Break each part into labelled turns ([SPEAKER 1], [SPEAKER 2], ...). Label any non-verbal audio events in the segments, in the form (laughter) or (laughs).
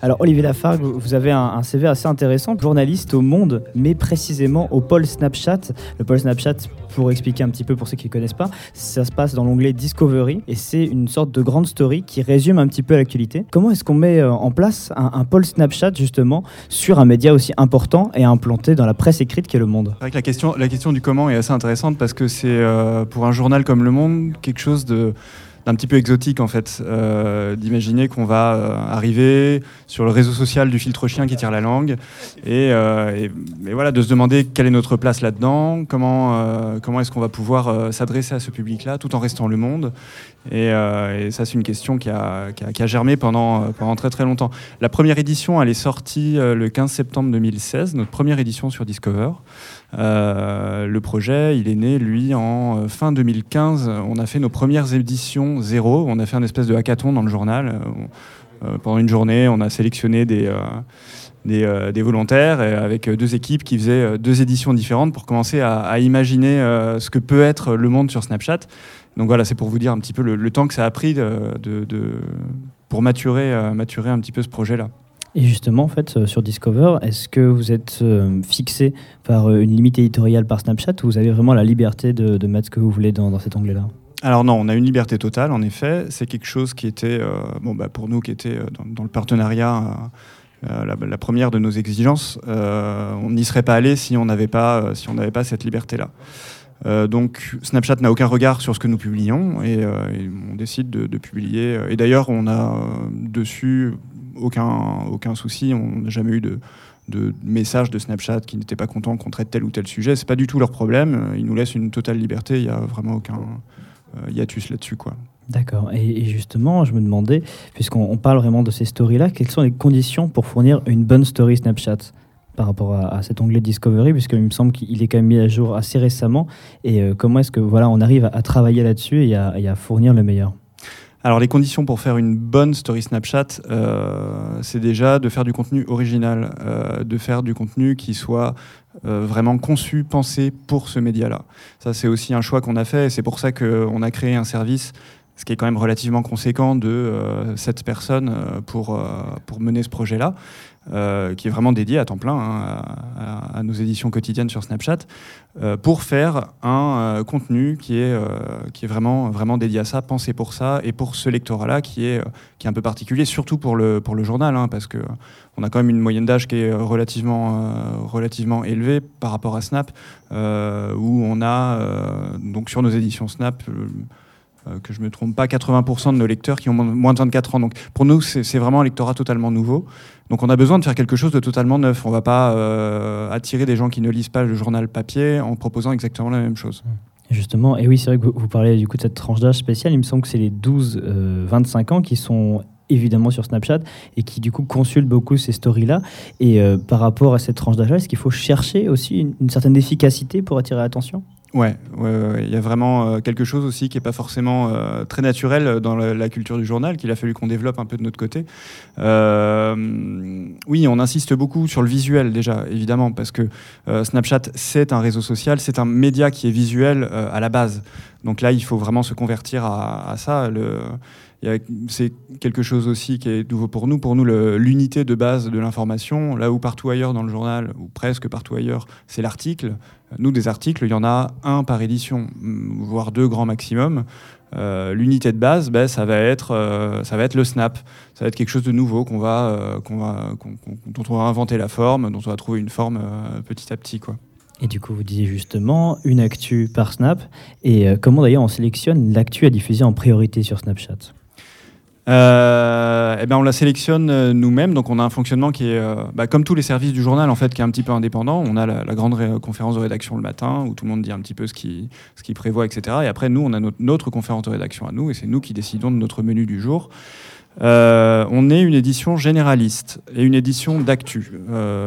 [SPEAKER 1] Alors Olivier Lafargue, vous avez un, CV assez intéressant, journaliste au Monde, mais précisément au pôle Snapchat. Le pôle Snapchat, pour expliquer un petit peu pour ceux qui ne connaissent pas, ça se passe dans l'onglet Discovery et c'est une sorte de grande story qui résume un petit peu l'actualité. Comment est-ce qu'on met euh, en place un, pôle Snapchat justement sur un média aussi important et implanté dans la presse écrite qu'est Le Monde?
[SPEAKER 2] C'est vrai que la question, la question du comment est assez intéressante parce que c'est euh, pour un journal comme Le Monde quelque chose de un petit peu exotique en fait, euh, d'imaginer qu'on va euh, arriver sur le réseau social du filtre chien qui tire la langue euh, et, voilà, de se demander quelle est notre place là-dedans, comment, comment est-ce qu'on va pouvoir s'adresser à ce public-là tout en restant le monde. Et, ça, c'est une question qui a, qui a, germé pendant, pendant très très longtemps. La première édition, elle est sortie le 15 septembre 2016, notre première édition sur Discover. Euh, le projet, il est né, lui, en euh, fin 2015. On a fait nos premières éditions zéro. On a fait un espèce de hackathon dans le journal. Euh, pendant une journée, on a sélectionné des, des, volontaires avec deux équipes qui faisaient deux éditions différentes pour commencer à, imaginer ce que peut être le monde sur Snapchat. Donc voilà, c'est pour vous dire un petit peu le, temps que ça a pris pour maturer, maturer un petit peu ce projet-là.
[SPEAKER 1] Et justement, en fait, euh, sur Discover, est-ce que vous êtes euh, fixé par euh, une limite éditoriale par Snapchat ou vous avez vraiment la liberté de, mettre ce que vous voulez dans, cet onglet-là
[SPEAKER 2] alors non, on a une liberté totale, en effet. C'est quelque chose qui était, bon, bah, pour nous, qui était dans, le partenariat, la, première de nos exigences. on n'y serait pas allé si on n'avait pas, si pas cette liberté-là. donc Snapchat n'a aucun regard sur ce que nous publions et, on décide de, de publier. Et d'ailleurs, on a dessus aucun, aucun souci. On n'a jamais eu de, de messages de Snapchat qui n'étaient pas contents qu'on traite tel ou tel sujet. C'est pas du tout leur problème. Ils nous laissent une totale liberté. Il n'y a vraiment aucun euh, hiatus là-dessus, quoi.
[SPEAKER 1] D'accord. Et, justement, je me demandais, puisqu'on parle vraiment de ces stories-là, quelles sont les conditions pour fournir une bonne story Snapchat par rapport à, cet onglet Discovery, puisqu'il me semble qu'il est quand même mis à jour assez récemment. Et euh, comment est-ce que voilà, on arrive à, travailler là-dessus et, et à fournir le meilleur?
[SPEAKER 2] Alors les conditions pour faire une bonne story Snapchat, euh, c'est déjà de faire du contenu original, euh, de faire du contenu qui soit euh, vraiment conçu, pensé pour ce média-là. Ça c'est aussi un choix qu'on a fait et c'est pour ça qu'on a créé un service ce qui est quand même relativement conséquent de cette personnes pour, pour mener ce projet-là. Euh, qui est vraiment dédié à temps plein hein, à, nos éditions quotidiennes sur Snapchat, euh, pour faire un euh, contenu qui est, qui est vraiment, vraiment dédié à ça, pensé pour ça, et pour ce lectorat-là qui est, qui est un peu particulier, surtout pour le, pour le journal, hein, parce qu'on a quand même une moyenne d'âge qui est relativement, relativement élevée par rapport à Snap, où on a, donc sur nos éditions Snap, que je ne me trompe pas, 80% de nos lecteurs qui ont moins de 24 ans. Donc pour nous, c'est vraiment un lectorat totalement nouveau. Donc on a besoin de faire quelque chose de totalement neuf. On ne va pas euh, attirer des gens qui ne lisent pas le journal papier en proposant exactement la même chose.
[SPEAKER 1] Justement, et oui, c'est vrai que vous, parlez du coup de cette tranche d'âge spéciale. Il me semble que c'est les 12-25 euh, ans qui sont évidemment sur Snapchat et qui du coup consultent beaucoup ces stories-là. Et euh, par rapport à cette tranche d'âge, est-ce qu'il faut chercher aussi une certaine efficacité pour attirer l'attention?
[SPEAKER 2] Ouais, il y a vraiment euh, quelque chose aussi qui n'est pas forcément euh, très naturel dans la, culture du journal, qu'il a fallu qu'on développe un peu de notre côté. Euh, oui, on insiste beaucoup sur le visuel déjà, évidemment, parce que Snapchat, c'est un réseau social, c'est un média qui est visuel à la base. Donc là, il faut vraiment se convertir à, ça. C'est quelque chose aussi qui est nouveau pour nous. Pour nous, l'unité de base de l'information, là où partout ailleurs dans le journal, ou presque partout ailleurs, c'est l'article. Nous, des articles, il y en a un par édition, voire deux grands maximum. Euh, l'unité de base, ben, ça, va être, euh, ça va être le snap. Ça va être quelque chose de nouveau qu'on va, euh, qu'on va, dont on va inventer la forme, dont on va trouver une forme petit à petit. Quoi.
[SPEAKER 1] Et du coup, vous disiez justement une actu par Snap. Et comment d'ailleurs on sélectionne l'actu à diffuser en priorité sur Snapchat?
[SPEAKER 2] Euh, eh ben on la sélectionne euh, nous-mêmes, donc on a un fonctionnement qui est, euh, bah, comme tous les services du journal en fait, qui est un petit peu indépendant. On a la, grande conférence de rédaction le matin où tout le monde dit un petit peu ce qu'il ce prévoit, etc. Et après nous, on a notre, conférence de rédaction à nous, et c'est nous qui décidons de notre menu du jour. On est une édition généraliste et une édition d'actu.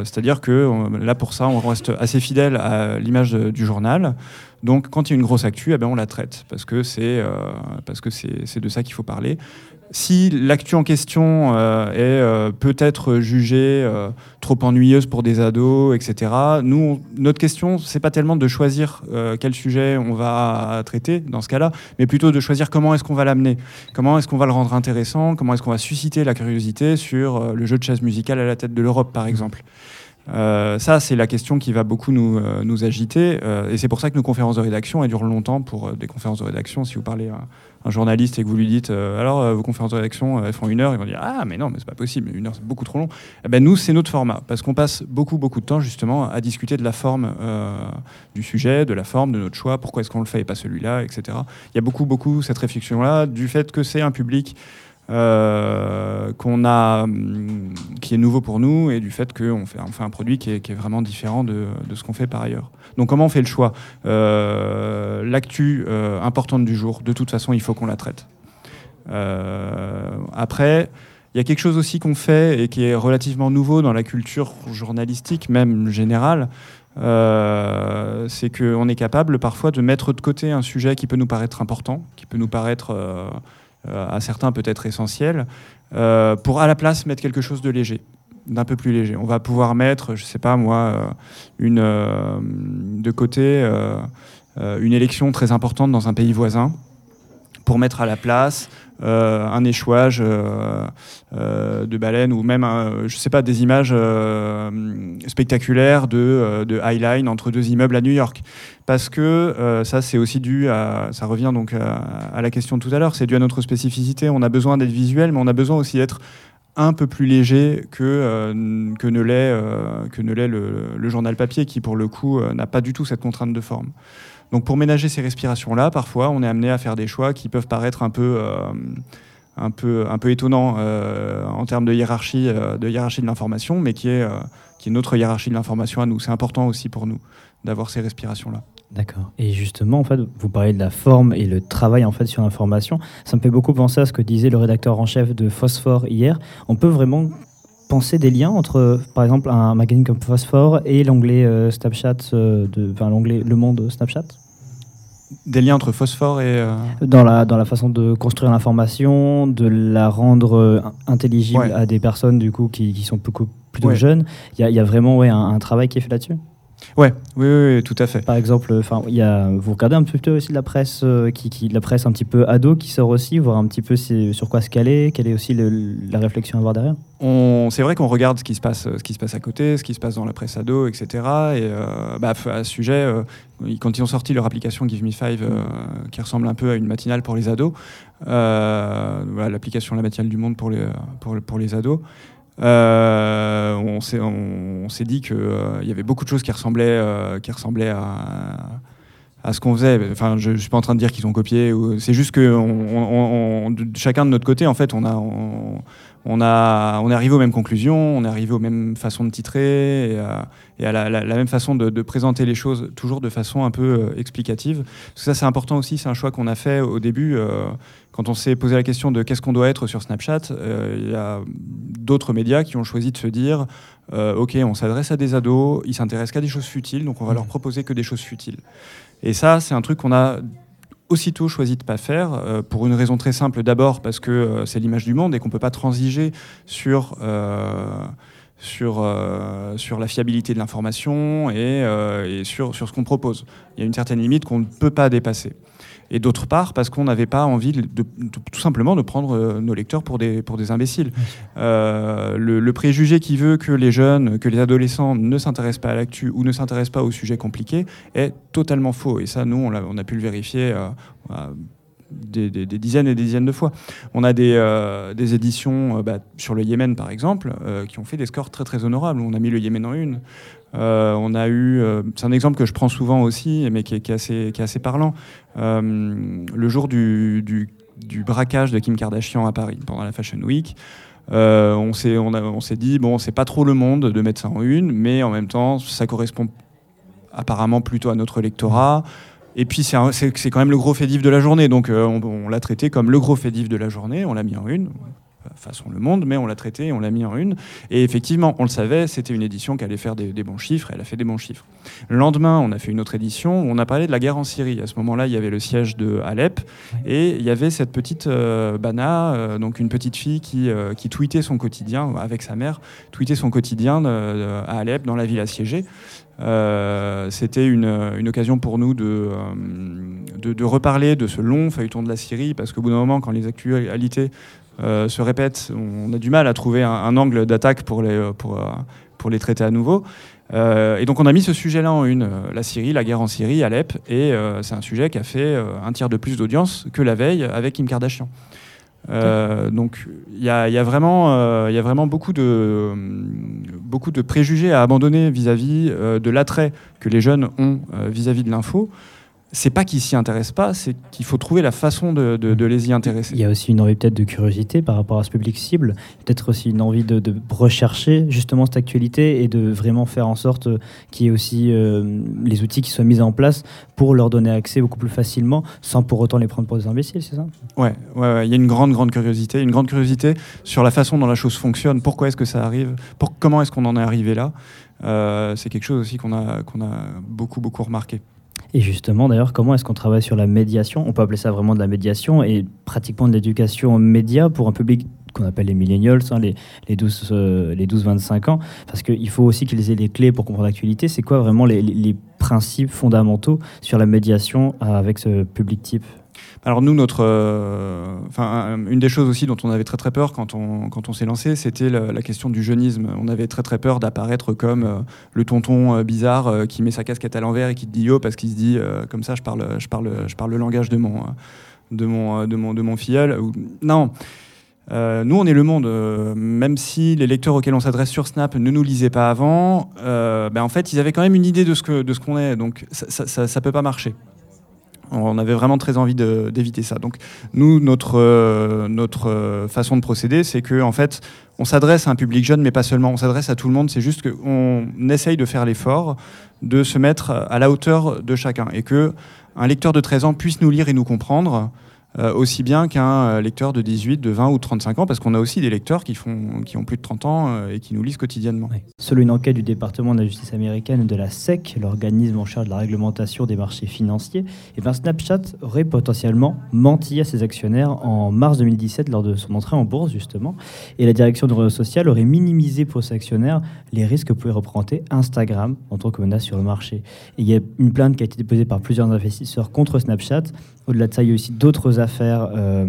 [SPEAKER 2] C'est-à-dire que là, pour ça, on reste assez fidèle à l'image du journal. Donc, quand il y a une grosse actu, eh ben, on la traite parce que c'est de ça qu'il faut parler. Si l'actu en question euh, est euh, peut-être jugée euh, trop ennuyeuse pour des ados, etc., nous, notre question, c'est pas tellement de choisir quel sujet on va traiter dans ce cas-là, mais plutôt de choisir comment est-ce qu'on va l'amener, comment est-ce qu'on va le rendre intéressant, comment est-ce qu'on va susciter la curiosité sur le jeu de chaise musicale à la tête de l'Europe, par exemple. Ça, c'est la question qui va beaucoup nous, nous agiter. et c'est pour ça que nos conférences de rédaction, elles durent longtemps pour des conférences de rédaction. Si vous parlez un journaliste et que vous lui dites euh, alors euh, vos conférences de rédaction euh, elles font une heure, ils vont dire ah mais non mais c'est pas possible, une heure c'est beaucoup trop long. Eh ben nous c'est notre format parce qu'on passe beaucoup beaucoup de temps justement à discuter de la forme du sujet, de la forme de notre choix, pourquoi est-ce qu'on le fait et pas celui-là, etc. Il y a beaucoup beaucoup cette réflexion là du fait que c'est un public qu'on a, hum, qui est nouveau pour nous et du fait qu'on fait, un produit qui est, vraiment différent de, ce qu'on fait par ailleurs. Donc comment on fait le choix? Euh, L'actu euh, importante du jour, de toute façon, il faut qu'on la traite. Euh, après, il y a quelque chose aussi qu'on fait et qui est relativement nouveau dans la culture journalistique, même générale. c'est qu'on est capable parfois de mettre de côté un sujet qui peut nous paraître important, qui peut nous paraître à certains peut-être essentiel, pour à la place mettre quelque chose de léger d'un peu plus léger. On va pouvoir mettre, je sais pas moi, euh, une, euh, de côté euh, une élection très importante dans un pays voisin pour mettre à la place un échouage de baleines ou même, je sais pas, des images spectaculaires de, de highline entre deux immeubles à New York. Parce que ça, c'est aussi dû à, ça revient donc à, la question de tout à l'heure, c'est dû à notre spécificité. On a besoin d'être visuel, mais on a besoin aussi d'être un peu plus léger que, euh, ne l'est euh, le, journal papier qui pour le coup euh, n'a pas du tout cette contrainte de forme. Donc pour ménager ces respirations là, parfois on est amené à faire des choix qui peuvent paraître un peu un peu un peu étonnants en termes de hiérarchie de hiérarchie de l'information, mais qui est qui est notre hiérarchie de l'information à nous. C'est important aussi pour nous d'avoir ces respirations là.
[SPEAKER 1] D'accord. Et justement, en fait, vous parlez de la forme et le travail en fait sur l'information. Ça me fait beaucoup penser à ce que disait le rédacteur en chef de Phosphore hier. On peut vraiment penser des liens entre, par exemple, un magazine comme Phosphore et l'onglet euh, Snapchat, euh, de, enfin l'onglet Le Monde Snapchat?
[SPEAKER 2] Des liens entre phosphore et... Euh,
[SPEAKER 1] dans, la, dans la façon de construire l'information, de la rendre intelligible à des personnes du coup qui, qui sont beaucoup, plutôt jeunes. Il y, y, a vraiment ouais, un travail qui est fait là-dessus?
[SPEAKER 2] Ouais, oui, oui, tout à fait.
[SPEAKER 1] Par exemple, enfin, il y a, vous regardez un peu aussi de la presse, euh, qui, qui, la presse un petit peu ado qui sort aussi, voir un petit peu sur quoi se caler, quelle est aussi la réflexion à avoir derrière?
[SPEAKER 2] C'est vrai qu'on regarde ce qui se passe, ce qui se passe à côté, ce qui se passe dans la presse ado, etc. Et euh, bah, à ce sujet, euh, quand ils ont sorti leur application Give Me Five, qui ressemble un peu à une matinale pour les ados, l'application La matinale du monde pour les, pour, pour les ados. Euh, on s'est dit qu'il euh, y avait beaucoup de choses qui ressemblaient, euh, qui ressemblaient à, ce qu'on faisait. Enfin, je, ne suis pas en train de dire qu'ils ont copié. C'est juste que chacun de notre côté, en fait, on a, on, a, on est arrivé aux mêmes conclusions, on est arrivé aux mêmes façons de titrer et à, la, même façon de, présenter les choses, toujours de façon un peu explicative. ça, c'est important aussi. C'est un choix qu'on a fait au début quand on s'est posé la question de qu'est-ce qu'on doit être sur Snapchat, euh, il y a d'autres médias qui ont choisi de se dire euh, ok, on s'adresse à des ados, ils s'intéressent qu'à des choses futiles, donc on va leur proposer que des choses futiles. Et ça, c'est un truc qu'on a aussitôt choisi de ne pas faire, euh, pour une raison très simple. D'abord parce que c'est l'image du monde et qu'on ne peut pas transiger sur, sur, sur la fiabilité de l'information et, et, sur, sur ce qu'on propose. Il y a une certaine limite qu'on ne peut pas dépasser et d'autre part parce qu'on n'avait pas envie de, tout simplement de prendre euh, nos lecteurs pour des, pour des imbéciles. Euh, le, préjugé qui veut que les jeunes, que les adolescents ne s'intéressent pas à l'actu ou ne s'intéressent pas aux sujets compliqués est totalement faux. Et ça, nous, on a, on a pu le vérifier. Euh, des, dizaines et des dizaines de fois. On a des, des éditions bah, sur le Yémen, par exemple, qui ont fait des scores très très honorables. On a mis le Yémen en une. Euh, on a eu, euh, c'est un exemple que je prends souvent aussi, mais qui est, assez, parlant. Euh, le jour du, braquage de Kim Kardashian à Paris pendant la Fashion Week, on s'est dit bon, c'est pas trop le monde de mettre ça en une, mais en même temps, ça correspond apparemment plutôt à notre lectorat. Et puis c'est quand même le gros fait de la journée, donc on, on l'a traité comme le gros fait de la journée, on l'a mis en une façon Le Monde, mais on l'a traité, on l'a mis en une. Et effectivement, on le savait, c'était une édition qui allait faire des, bons chiffres, elle a fait des bons chiffres. Le lendemain, on a fait une autre édition où on a parlé de la guerre en Syrie. À ce moment-là, il y avait le siège de Alep, et il y avait cette petite euh, Bana, euh, donc une petite fille qui, euh, qui tweetait son quotidien, avec sa mère, tweetait son quotidien à Alep, dans la ville assiégée. c'était une, une, occasion pour nous de, de, de, reparler de ce long feuilleton de la Syrie, parce qu'au bout d'un moment, quand les actualités euh, se répètent, on a du mal à trouver un, angle d'attaque pour les, pour, euh, pour les traiter à nouveau. Euh, et donc on a mis ce sujet-là en une, la Syrie, la guerre en Syrie, Alep, et c'est un sujet qui a fait un tiers de plus d'audience que la veille avec Kim Kardashian. donc il y, a, vraiment, il y a vraiment beaucoup de, beaucoup de préjugés à abandonner vis-à-vis de l'attrait que les jeunes ont vis à -vis de l'info c'est pas qu'ils s'y intéressent pas, c'est qu'il faut trouver la façon de, les y intéresser.
[SPEAKER 1] Il y a aussi une envie peut-être de curiosité par rapport à ce public cible, peut-être aussi une envie de, rechercher justement cette actualité et de vraiment faire en sorte qu'il y ait aussi euh, les outils qui soient mis en place pour leur donner accès beaucoup plus facilement, sans pour autant les prendre pour des imbéciles, c'est ça?
[SPEAKER 2] Ouais, ouais, il y a une grande, grande curiosité, une grande curiosité sur la façon dont la chose fonctionne, pourquoi est-ce que ça arrive, pour, comment est-ce qu'on en est arrivé là? Euh, c'est quelque chose aussi qu'on a, qu'on a beaucoup, beaucoup remarqué.
[SPEAKER 1] Et justement, d'ailleurs, comment est-ce qu'on travaille sur la médiation? On peut appeler ça vraiment de la médiation et pratiquement de l'éducation aux médias pour un public qu'on appelle les millennials, hein, les, les 12-25 euh, les 12, ans, parce qu'il faut aussi qu'ils aient les clés pour comprendre l'actualité. C'est quoi vraiment les, principes fondamentaux sur la médiation avec ce public type?
[SPEAKER 2] Alors nous, notre, euh, une des choses aussi dont on avait très très peur quand on, quand on s'est lancé, c'était la, question du jeunisme. On avait très très peur d'apparaître comme euh, le tonton euh, bizarre qui met sa casquette à l'envers et qui dit yo parce qu'il se dit comme ça je parle, je parle, je parle le langage de mon, de mon, de mon, de mon filleul. Non. nous, on est le monde. même si les lecteurs auxquels on s'adresse sur Snap ne nous lisaient pas avant, ben en fait, ils avaient quand même une idée de ce qu'on est. Donc, ça, ça, peut pas marcher. On avait vraiment très envie d'éviter ça. Donc nous, notre, euh, euh, façon de procéder, c'est que en fait, on s'adresse à un public jeune, mais pas seulement. On s'adresse à tout le monde. C'est juste qu'on essaye de faire l'effort de se mettre à la hauteur de chacun et que un lecteur de 13 ans puisse nous lire et nous comprendre euh, aussi bien qu'un euh, lecteur de 18, de 20 ou de 35 ans, parce qu'on a aussi des lecteurs qui, font, qui ont plus de 30 ans euh, et qui nous lisent quotidiennement.
[SPEAKER 1] Selon une enquête du département de la justice américaine de la SEC, l'organisme en charge de la réglementation des marchés financiers, et eh ben Snapchat aurait potentiellement menti à ses actionnaires en mars 2017 lors de son entrée en bourse, justement. Et la direction du réseau social aurait minimisé pour ses actionnaires les risques que pouvait représenter Instagram en tant que menace sur le marché. Il y a une plainte qui a été déposée par plusieurs investisseurs contre Snapchat. Au-delà de ça, il y a aussi d'autres affaires euh,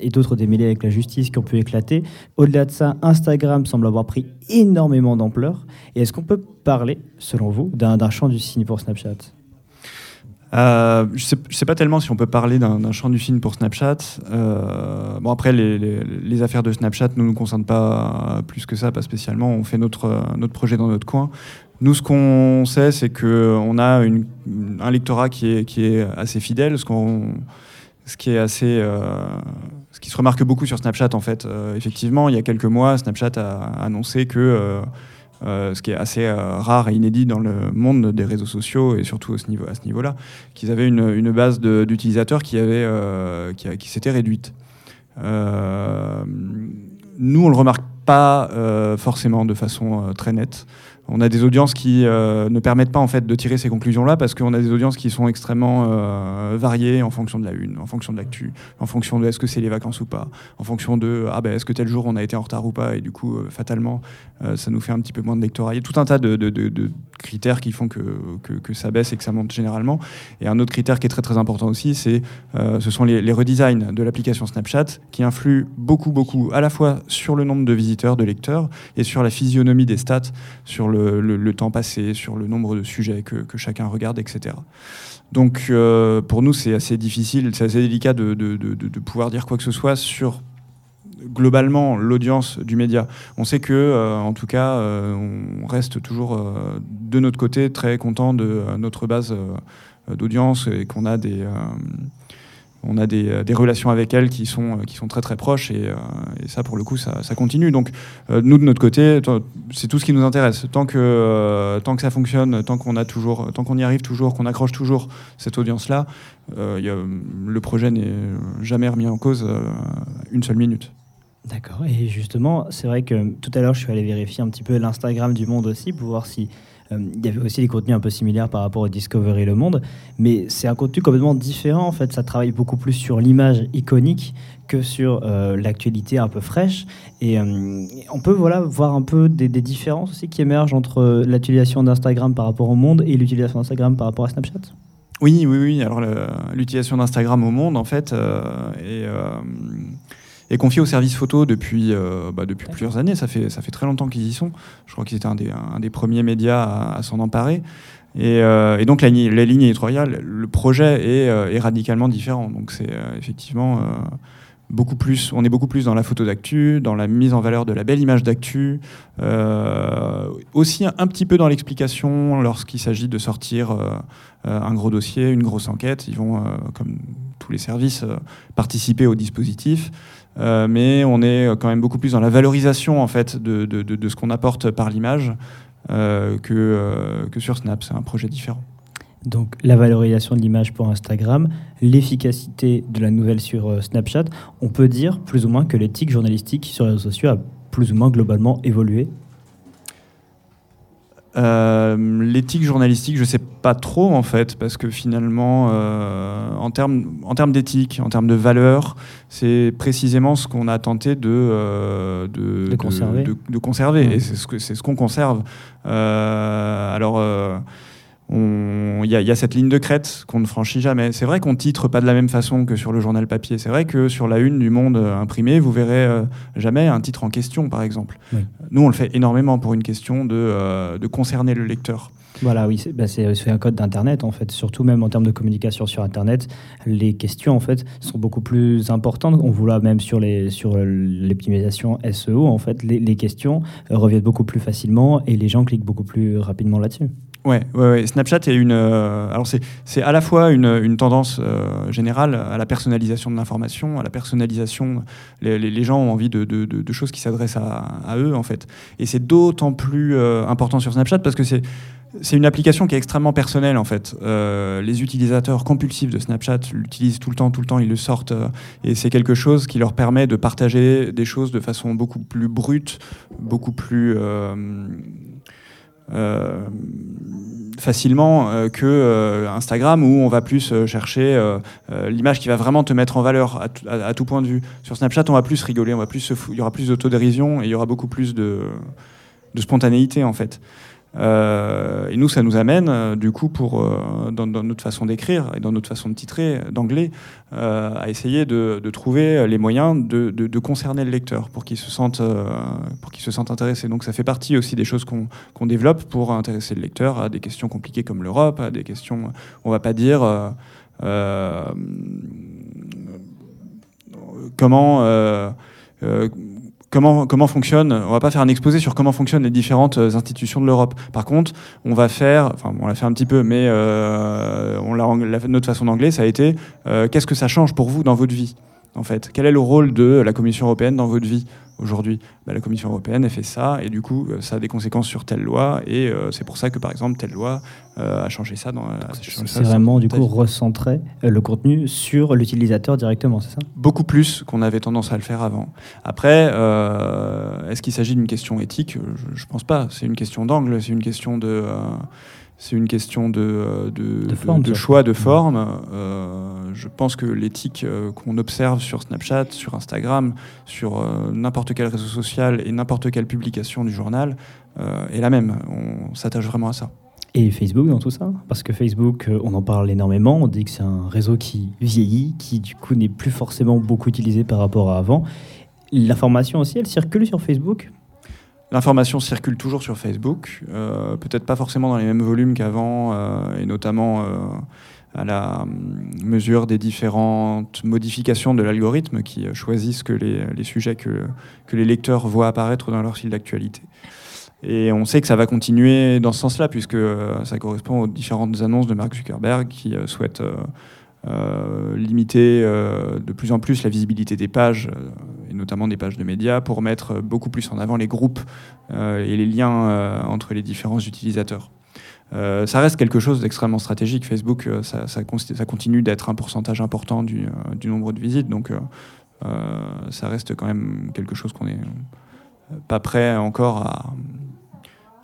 [SPEAKER 1] et d'autres démêlés avec la justice qui ont pu éclater. Au-delà de ça, Instagram semble avoir pris énormément d'ampleur. Et est-ce qu'on peut parler, selon vous, d'un champ du signe pour Snapchat?
[SPEAKER 2] Euh, je ne sais, pas tellement si on peut parler d'un champ du signe pour Snapchat. Euh, bon, après, les, affaires de Snapchat ne nous concernent pas plus que ça, pas spécialement. On fait notre, notre projet dans notre coin. Nous, ce qu'on sait, c'est qu'on a un lectorat qui est, assez fidèle, ce, qui est assez... Euh, ce qui se remarque beaucoup sur Snapchat, en fait. Euh, effectivement, il y a quelques mois, Snapchat a annoncé que... Euh, ce qui est assez rare et inédit dans le monde des réseaux sociaux et surtout à ce niveau-là, niveau qu'ils avaient une, base d'utilisateurs qui, qui, qui s'était réduite. nous, on le remarque pas forcément de façon très nette on a des audiences qui euh, ne permettent pas en fait de tirer ces conclusions-là parce qu'on a des audiences qui sont extrêmement euh, variées en fonction de la une, en fonction de l'actu, en fonction de est-ce que c'est les vacances ou pas, en fonction de ah ben est-ce que tel jour on a été en retard ou pas et du coup euh, fatalement ça nous fait un petit peu moins de lectorat. Il y a tout un tas de, critères qui font que, que, ça baisse et que ça monte généralement. Et un autre critère qui est très très important aussi, c'est ce sont les, les redesigns de l'application Snapchat qui influent beaucoup beaucoup à la fois sur le nombre de visiteurs, de lecteurs et sur la physionomie des stats, sur le le, temps passé, sur le nombre de sujets que, chacun regarde, etc. Donc euh, pour nous, c'est assez difficile, c'est assez délicat de, pouvoir dire quoi que ce soit sur globalement l'audience du média. On sait que, euh, en tout cas, euh, on reste toujours de notre côté très content de notre base d'audience et qu'on a des on a des, relations avec elle qui sont, qui sont très très proches et, euh, ça pour le coup ça, continue. Donc euh, nous de notre côté c'est tout ce qui nous intéresse. Tant que, euh, tant que ça fonctionne, tant qu'on a toujours, tant qu'on y arrive toujours, qu'on accroche toujours cette audience là, le projet n'est jamais remis en cause une seule minute.
[SPEAKER 1] D'accord. Et justement, c'est vrai que tout à l'heure, je suis allé vérifier un petit peu l'Instagram du Monde aussi pour voir si euh, il y avait aussi des contenus un peu similaires par rapport au Discovery Le Monde, mais c'est un contenu complètement différent. En fait, ça travaille beaucoup plus sur l'image iconique que sur euh, l'actualité un peu fraîche. Et euh, on peut voilà, voir un peu des, des différences aussi qui émergent entre l'utilisation d'Instagram par rapport au Monde et l'utilisation d'Instagram par rapport à Snapchat?
[SPEAKER 2] Oui, oui, oui. Alors l'utilisation d'Instagram au Monde, en fait, est est confié au service photo depuis, euh, bah, depuis plusieurs années. Ça fait, ça fait très longtemps qu'ils y sont. Je crois qu'ils étaient un des, un des, premiers médias à, s'en emparer. Et, euh, et, donc la, la, ligne éditoriale, le projet est, euh, est radicalement différent. Donc c'est effectivement beaucoup plus, on est beaucoup plus dans la photo d'actu, dans la mise en valeur de la belle image d'actu, aussi un, petit peu dans l'explication lorsqu'il s'agit de sortir un gros dossier, une grosse enquête. Ils vont, comme tous les services, participer au dispositif. Euh, mais on est quand même beaucoup plus dans la valorisation en fait de, de, ce qu'on apporte par l'image euh, que, euh, que sur Snap. C'est un projet différent.
[SPEAKER 1] Donc la valorisation de l'image pour Instagram, l'efficacité de la nouvelle sur Snapchat, on peut dire plus ou moins que l'éthique journalistique sur les réseaux sociaux a plus ou moins globalement évolué
[SPEAKER 2] euh, l'éthique journalistique, je ne sais pas trop en fait, parce que finalement, euh, en termes en termes d'éthique, en termes de valeur, c'est précisément ce qu'on a tenté de, euh,
[SPEAKER 1] de, conserver.
[SPEAKER 2] De, conserver. Et c'est ce qu'on ce qu'on conserve. alors il y, a cette ligne de crête qu'on ne franchit jamais. C'est vrai qu'on titre pas de la même façon que sur le journal papier. C'est vrai que sur la une du Monde imprimé, vous verrez euh, jamais un titre en question, par exemple. Nous, on le fait énormément pour une question de, euh, de concerner le lecteur.
[SPEAKER 1] Voilà, oui, bah, c'est un code d'Internet, en fait. Surtout même en termes de communication sur Internet, les questions, en fait, sont beaucoup plus importantes. On voit même sur les sur l'optimisation SEO, en fait, les, les questions reviennent beaucoup plus facilement et les gens cliquent beaucoup plus rapidement là-dessus.
[SPEAKER 2] Ouais, ouais, Snapchat est une. Euh, alors c'est à la fois une, une tendance euh, générale à la personnalisation de l'information, à la personnalisation. Les, les, gens ont envie de, de, de, choses qui s'adressent à, à, eux en fait. Et c'est d'autant plus euh, important sur Snapchat parce que c'est c'est une application qui est extrêmement personnelle en fait. les utilisateurs compulsifs de Snapchat l'utilisent tout le temps, tout le temps, ils le sortent, et c'est quelque chose qui leur permet de partager des choses de façon beaucoup plus brute, beaucoup plus euh, facilement euh, que euh, Instagram où on va plus chercher l'image qui va vraiment te mettre en valeur à, tout point de vue. Sur Snapchat, on va plus rigoler, on va plus il y aura plus d'autodérision et il y aura beaucoup plus de, de spontanéité en fait. Euh, et nous, ça nous amène, euh, du coup, pour, euh, dans, notre façon d'écrire et dans notre façon de titrer d'anglais, à essayer de, trouver les moyens de, concerner le lecteur pour qu'il se sente, pour qu'il se sente intéressé. Donc, ça fait partie aussi des choses qu'on développe pour intéresser le lecteur à des questions compliquées comme l'Europe, à des questions, on va pas dire comment comment, fonctionne, on va pas faire un exposé sur comment fonctionnent les différentes euh, institutions de l'Europe. Par contre, on va faire, enfin on l'a fait un petit peu, mais euh, on l'a, notre façon d'anglais, ça a été euh, qu'est-ce que ça change pour vous dans votre vie en fait? Quel est le rôle de la Commission européenne dans votre vie? Aujourd'hui bah, La Commission européenne, elle fait ça, et du coup, euh, ça a des conséquences sur telle loi, et euh, c'est pour ça que, par exemple, telle loi euh, a changé ça. Dans,
[SPEAKER 1] c'est vraiment, du coup, recentrer le contenu sur l'utilisateur directement, c'est ça?
[SPEAKER 2] Beaucoup plus qu'on avait tendance à le faire avant. Après, est-ce qu'il s'agit d'une question éthique? Je ne pense pas. C'est une question d'angle, c'est une question de c'est une question de, euh, de, choix de forme. Euh, je pense que l'éthique euh, qu'on observe sur Snapchat, sur Instagram, sur n'importe quel réseau social et n'importe quelle publication du journal est la même. On s'attache vraiment à ça.
[SPEAKER 1] Et Facebook dans tout ça? Parce que Facebook, on en parle énormément, on dit que c'est un réseau qui vieillit, qui du coup n'est plus forcément beaucoup utilisé par rapport à avant. L'information aussi, elle circule sur Facebook?
[SPEAKER 2] L'information circule toujours sur Facebook, euh, peut-être pas forcément dans les mêmes volumes qu'avant, euh, et notamment euh, à la mesure des différentes modifications de l'algorithme qui choisissent que les, sujets que, que, les lecteurs voient apparaître dans leur fil d'actualité. Et on sait que ça va continuer dans ce sens-là, puisque ça correspond aux différentes annonces de Mark Zuckerberg qui souhaite limiter de plus en plus la visibilité des pages notamment des pages de médias, pour mettre beaucoup plus en avant les groupes euh, et les liens euh, entre les différents utilisateurs. Euh, ça reste quelque chose d'extrêmement stratégique. Facebook, ça, ça, continue d'être un pourcentage important du, du, nombre de visites. Donc, ça reste quand même quelque chose qu'on n'est pas prêt encore à,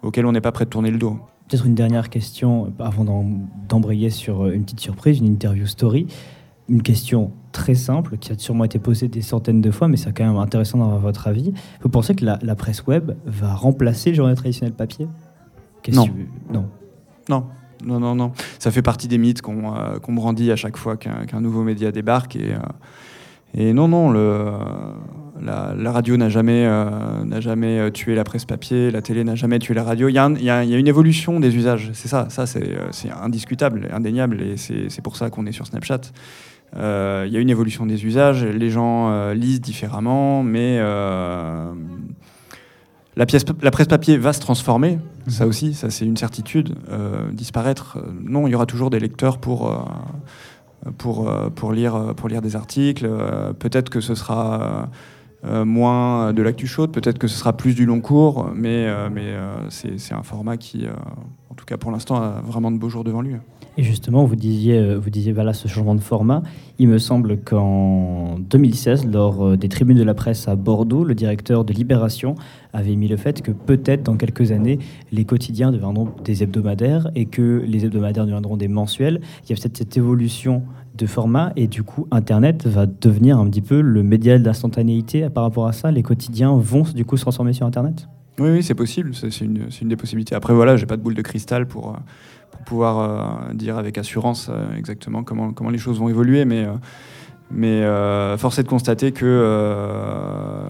[SPEAKER 2] auquel on n'est pas prêt de tourner le dos.
[SPEAKER 1] Peut-être une dernière question avant d'embrayer sur une petite surprise, une interview story. Une question très simple qui a sûrement été posée des centaines de fois, mais c'est quand même intéressant d'avoir votre avis. Vous pensez que la, presse web va remplacer le journal traditionnel papier?
[SPEAKER 2] Non. non. Non. Non, non, non. Ça fait partie des mythes qu'on euh, brandit à chaque fois qu'un nouveau média débarque. Et, euh, et non, non, le, la, radio n'a jamais, euh, jamais tué la presse papier, la télé n'a jamais tué la radio. Il y, a une évolution des usages, c'est ça, ça c'est indiscutable, indéniable, et c'est pour ça qu'on est sur Snapchat. Euh, il y a une évolution des usages, les gens euh, lisent différemment, mais euh, la presse papier va se transformer, ça aussi, ça c'est une certitude. disparaître, non, il y aura toujours des lecteurs pour, pour, pour, lire, pour lire des articles. Peut-être que ce sera moins de l'actu chaude, peut-être que ce sera plus du long cours, mais, mais c'est un format qui, en tout cas pour l'instant, a vraiment de beaux jours devant lui.
[SPEAKER 1] Et justement, vous disiez, euh, vous disiez voilà, ce changement de format. Il me semble qu'en 2016, lors euh, des tribunes de la presse à Bordeaux, le directeur de Libération avait mis le fait que peut-être dans quelques années, les quotidiens deviendront des hebdomadaires et que les hebdomadaires deviendront des mensuels. Il y a peut-être cette évolution de format et du coup, Internet va devenir un petit peu le média d'instantanéité par rapport à ça. Les quotidiens vont du coup se transformer sur Internet?
[SPEAKER 2] Oui, oui c'est possible, c'est une, des possibilités. Après, voilà, j'ai pas de boule de cristal pour, euh, pour pouvoir euh, dire avec assurance euh, exactement comment, comment les choses vont évoluer, mais, mais force est de constater que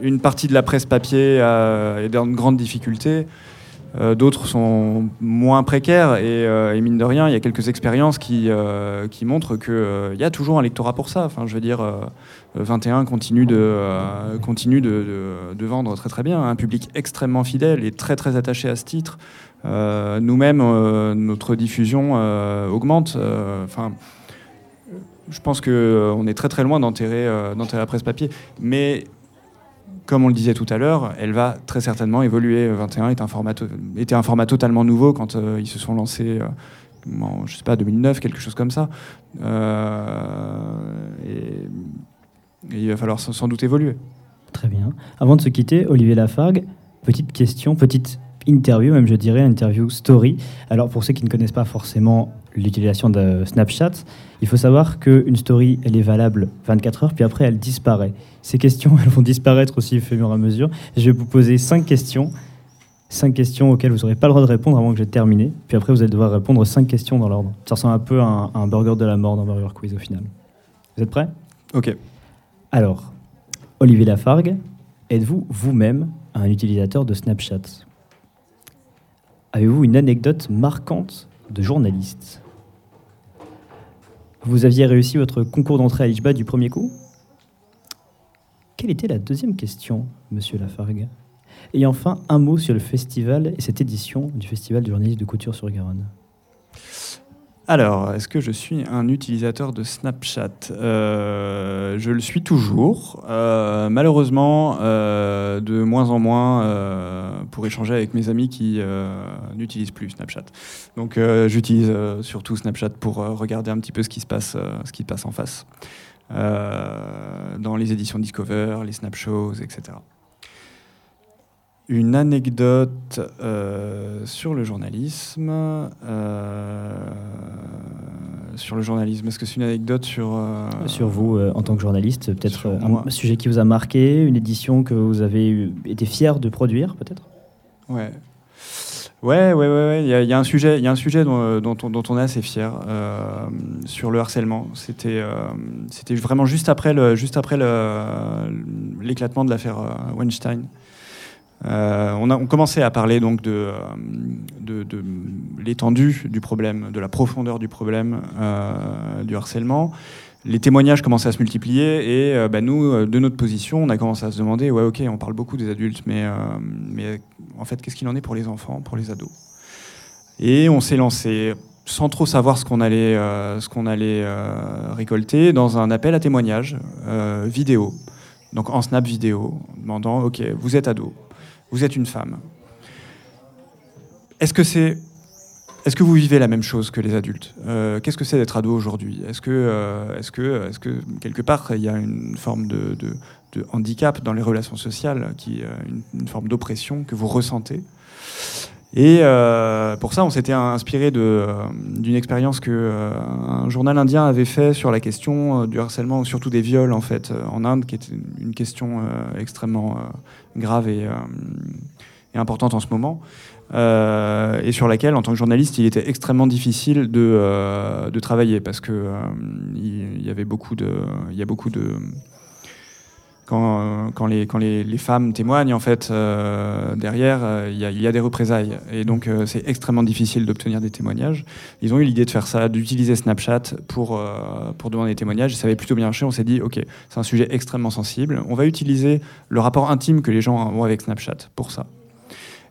[SPEAKER 2] une partie de la presse papier est dans de grandes difficultés. D'autres sont moins précaires et, mine de rien, il y a quelques expériences qui, qui montrent qu'il y a toujours un lectorat pour ça. Enfin, je veux dire, 21 continue, de, vendre très très bien, un public extrêmement fidèle et très très attaché à ce titre. Euh, nous-mêmes, euh, notre diffusion euh, augmente. Je pense qu'on est très très loin d'enterrer la presse papier. Mais comme on le disait tout à l'heure, elle va très certainement évoluer. 21 est un format, était un format totalement nouveau quand ils se sont lancés en, je sais pas, 2009, quelque chose comme ça. et, il va falloir sans doute évoluer.
[SPEAKER 1] Très bien. Avant de se quitter, Olivier Lafargue, petite question, petite interview, même je dirais, interview story. Alors pour ceux qui ne connaissent pas forcément l'utilisation de Snapchat, il faut savoir qu'une story, elle est valable 24 heures, puis après elle disparaît. Ces questions, (laughs) elles vont disparaître aussi au fur et à mesure. Je vais vous poser cinq questions, cinq questions auxquelles vous n'aurez pas le droit de répondre avant que j'ai terminé. Puis après, vous allez devoir répondre cinq questions dans l'ordre. Ça ressemble un peu à un, burger de la mort dans Burger Quiz au final. Vous êtes prêts?
[SPEAKER 2] Ok.
[SPEAKER 1] Alors, Olivier Lafargue, êtes-vous vous-même un utilisateur de Snapchat? Avez-vous une anecdote marquante de journaliste? Vous aviez réussi votre concours d'entrée à l'IJBA du premier coup Quelle était la deuxième question, monsieur Lafargue? Et enfin, un mot sur le festival et cette édition du Festival de journalisme de couture sur Garonne.
[SPEAKER 2] Alors, est-ce que je suis un utilisateur de Snapchat? Euh, Je le suis toujours. Euh, malheureusement, euh, de moins en moins pour échanger avec mes amis qui n'utilisent plus Snapchat. Donc, j'utilise surtout Snapchat pour regarder un petit peu ce qui se passe, ce qui passe en face. dans les éditions Discover, les Snapshows, etc une anecdote euh, sur le journalisme. Euh, sur le journalisme, est-ce que c'est une anecdote sur... Euh,
[SPEAKER 1] sur vous, en tant que journaliste, peut-être un sujet qui vous a marqué, une édition que vous avez été fier de produire, peut-être?
[SPEAKER 2] Ouais. Ouais, ouais, ouais, il y, a un sujet, il y a un sujet dont, dont, on, dont on, est assez fier sur le harcèlement. C'était, c'était vraiment juste après le, juste après l'éclatement de l'affaire Weinstein. Euh, on, commençait à parler donc de, euh, de, l'étendue du problème, de la profondeur du problème euh, du harcèlement. Les témoignages commençaient à se multiplier et bah, nous, de notre position, on a commencé à se demander, ouais ok, on parle beaucoup des adultes, mais, mais en fait, qu'est-ce qu'il en est pour les enfants, pour les ados? Et on s'est lancé sans trop savoir ce qu'on allait, ce qu'on allait récolter dans un appel à témoignages vidéo. Donc en snap vidéo, demandant, ok, vous êtes ado, vous êtes une femme. Est-ce que c'est est-ce que vous vivez la même chose que les adultes? Euh, Qu'est-ce que c'est d'être ado aujourd'hui? Est-ce que, euh, est-ce que, est-ce que quelque part il y a une forme de, handicap dans les relations sociales, qui, une, une forme d'oppression que vous ressentez? Et pour ça, on s'était inspiré d'une expérience que un journal indien avait fait sur la question du harcèlement, surtout des viols en fait en Inde, qui est une question extrêmement grave et, importante en ce moment. Euh, et sur laquelle, en tant que journaliste, il était extrêmement difficile de, euh, travailler parce que euh, il y avait beaucoup de, il y a beaucoup de quand, quand, les, femmes témoignent, en fait, derrière, il y, a, il y, a, des représailles. Et donc, c'est extrêmement difficile d'obtenir des témoignages. Ils ont eu l'idée de faire ça, d'utiliser Snapchat pour, demander des témoignages. Ça avait plutôt bien marché. On s'est dit, OK, c'est un sujet extrêmement sensible. On va utiliser le rapport intime que les gens ont avec Snapchat pour ça.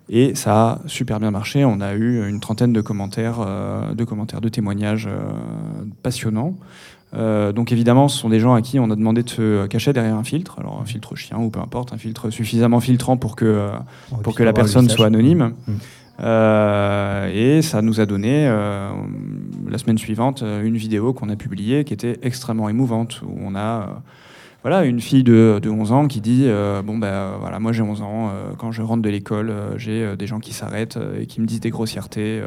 [SPEAKER 2] Et ça a super bien marché. On a eu une trentaine de commentaires, euh, de commentaires, de témoignages euh, passionnants. Euh, donc évidemment, ce sont des gens à qui on a demandé de se cacher derrière un filtre, alors un filtre chien ou peu importe, un filtre suffisamment filtrant pour que, pour que la personne soit anonyme. Mmh. et ça nous a donné la semaine suivante une vidéo qu'on a publiée qui était extrêmement émouvante, où on a voilà, une fille de, 11 ans qui dit euh, Bon, ben voilà, moi j'ai 11 ans, euh, quand je rentre de l'école, euh, j'ai des gens qui s'arrêtent et qui me disent des grossièretés.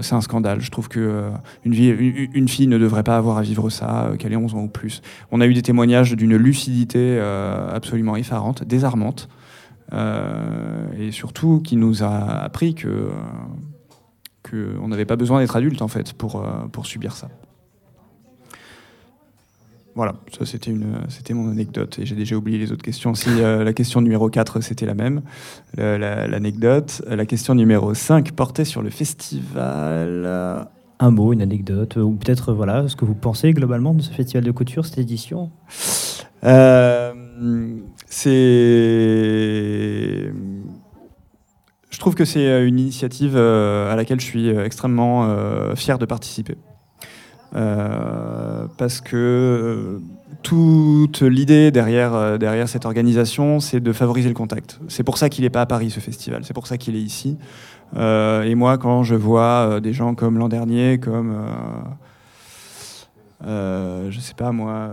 [SPEAKER 2] c'est un scandale. Je trouve qu'une une, fille ne devrait pas avoir à vivre ça, qu'elle ait 11 ans ou plus. On a eu des témoignages d'une lucidité absolument effarante, désarmante, et surtout qui nous a appris que qu'on n'avait pas besoin d'être adulte en fait pour subir ça. Voilà, ça c'était une, c'était mon anecdote et j'ai déjà oublié les autres questions. Si euh, la question numéro 4 c'était la même, l'anecdote. La, question numéro 5 portait sur le festival.
[SPEAKER 1] Un mot, une anecdote, ou peut-être voilà ce que vous pensez globalement de ce festival de couture, cette édition?
[SPEAKER 2] Euh, c'est, je trouve que c'est une initiative euh, à laquelle je suis extrêmement fier de participer. Euh, parce que euh, toute l'idée derrière, euh, derrière cette organisation, c'est de favoriser le contact. C'est pour ça qu'il n'est pas à Paris, ce festival. C'est pour ça qu'il est ici. et moi, quand je vois des gens comme l'an dernier, comme, je sais pas moi,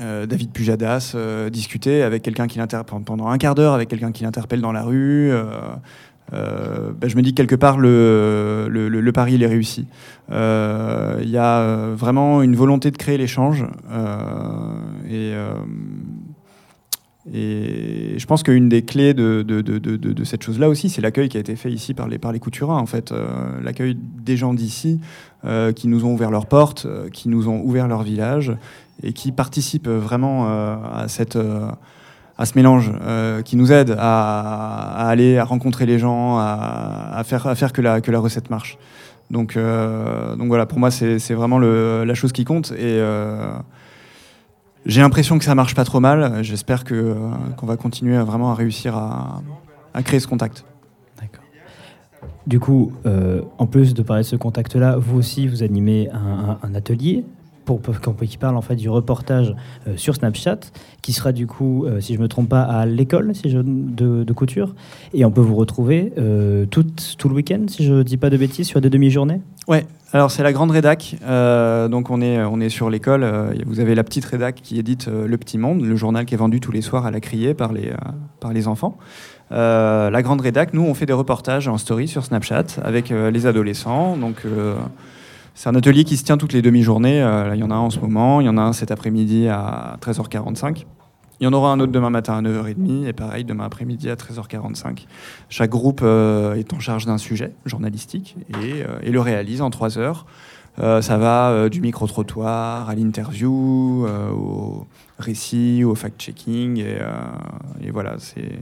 [SPEAKER 2] David Pujadas, discuter avec quelqu'un qui l'interpelle pendant un quart d'heure avec quelqu'un qui l'interpelle dans la rue, euh, ben, je me dis que quelque part le, le, pari il est réussi. Il euh, y a euh, vraiment une volonté de créer l'échange et, je pense qu'une des clés de, de, de, de cette chose-là aussi, c'est l'accueil qui a été fait ici par les, par les couturins. En fait, l'accueil des gens d'ici qui nous ont ouvert leurs portes, qui nous ont ouvert leur village et qui participent vraiment à cette à ce mélange euh, qui nous aide à, aller à rencontrer les gens, à, faire, à faire que la, que la recette marche. Donc, euh, donc voilà, pour moi, c'est vraiment le, la chose qui compte. Et euh, j'ai l'impression que ça marche pas trop mal. J'espère qu'on va continuer à vraiment à réussir à, à créer ce contact.
[SPEAKER 1] D'accord. Du coup, en plus de parler de ce contact-là, vous aussi, vous animez un, un atelier pour, qui parle en fait du reportage euh, sur Snapchat, qui sera du coup, euh, si je me trompe pas, à l'école si je, de, couture. Et on peut vous retrouver euh, tout, tout le week-end, si je dis pas de bêtises, sur des demi-journées?
[SPEAKER 2] Ouais, alors c'est la grande rédac. donc on est, on est sur l'école. vous avez la petite rédac qui édite Le Petit Monde, le journal qui est vendu tous les soirs à la criée par les, par les enfants. la grande rédac, nous, on fait des reportages en story sur Snapchat avec les adolescents. Donc c'est un atelier qui se tient toutes les demi-journées. Euh, il y en a un en ce moment, il y en a un cet après-midi à 13h45. Il y en aura un autre demain matin à 9h30 et pareil demain après-midi à 13h45. Chaque groupe euh, est en charge d'un sujet journalistique et, euh, le réalise en 3 heures. ça va du micro-trottoir à l'interview, au récit, au fact-checking. Et, voilà, c'est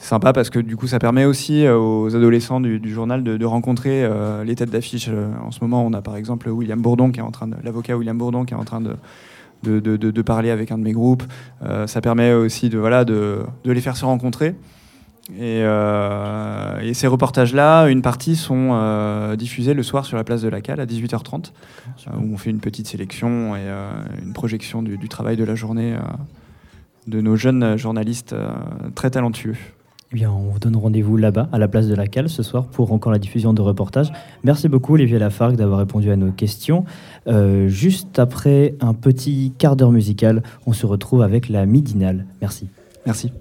[SPEAKER 2] sympa parce que du coup ça permet aussi euh, aux adolescents du, journal de, rencontrer euh, les têtes d'affiche. Euh, en ce moment, on a par exemple William Bourdon qui est en train de, l'avocat William Bourdon qui est en train de, de, de parler avec un de mes groupes. ça permet aussi de, voilà, de, les faire se rencontrer. Et, et ces reportages-là, une partie sont diffusés le soir sur la place de la Cale à 18h30, où on fait une petite sélection et une projection du, du, travail de la journée de nos jeunes journalistes très talentueux.
[SPEAKER 1] Eh bien, on vous donne rendez-vous là-bas, à la place de la cale, ce soir, pour encore la diffusion de reportages. Merci beaucoup, Olivier Lafargue, d'avoir répondu à nos questions. Euh, juste après un petit quart d'heure musical, on se retrouve avec la midinale. Merci.
[SPEAKER 2] Merci.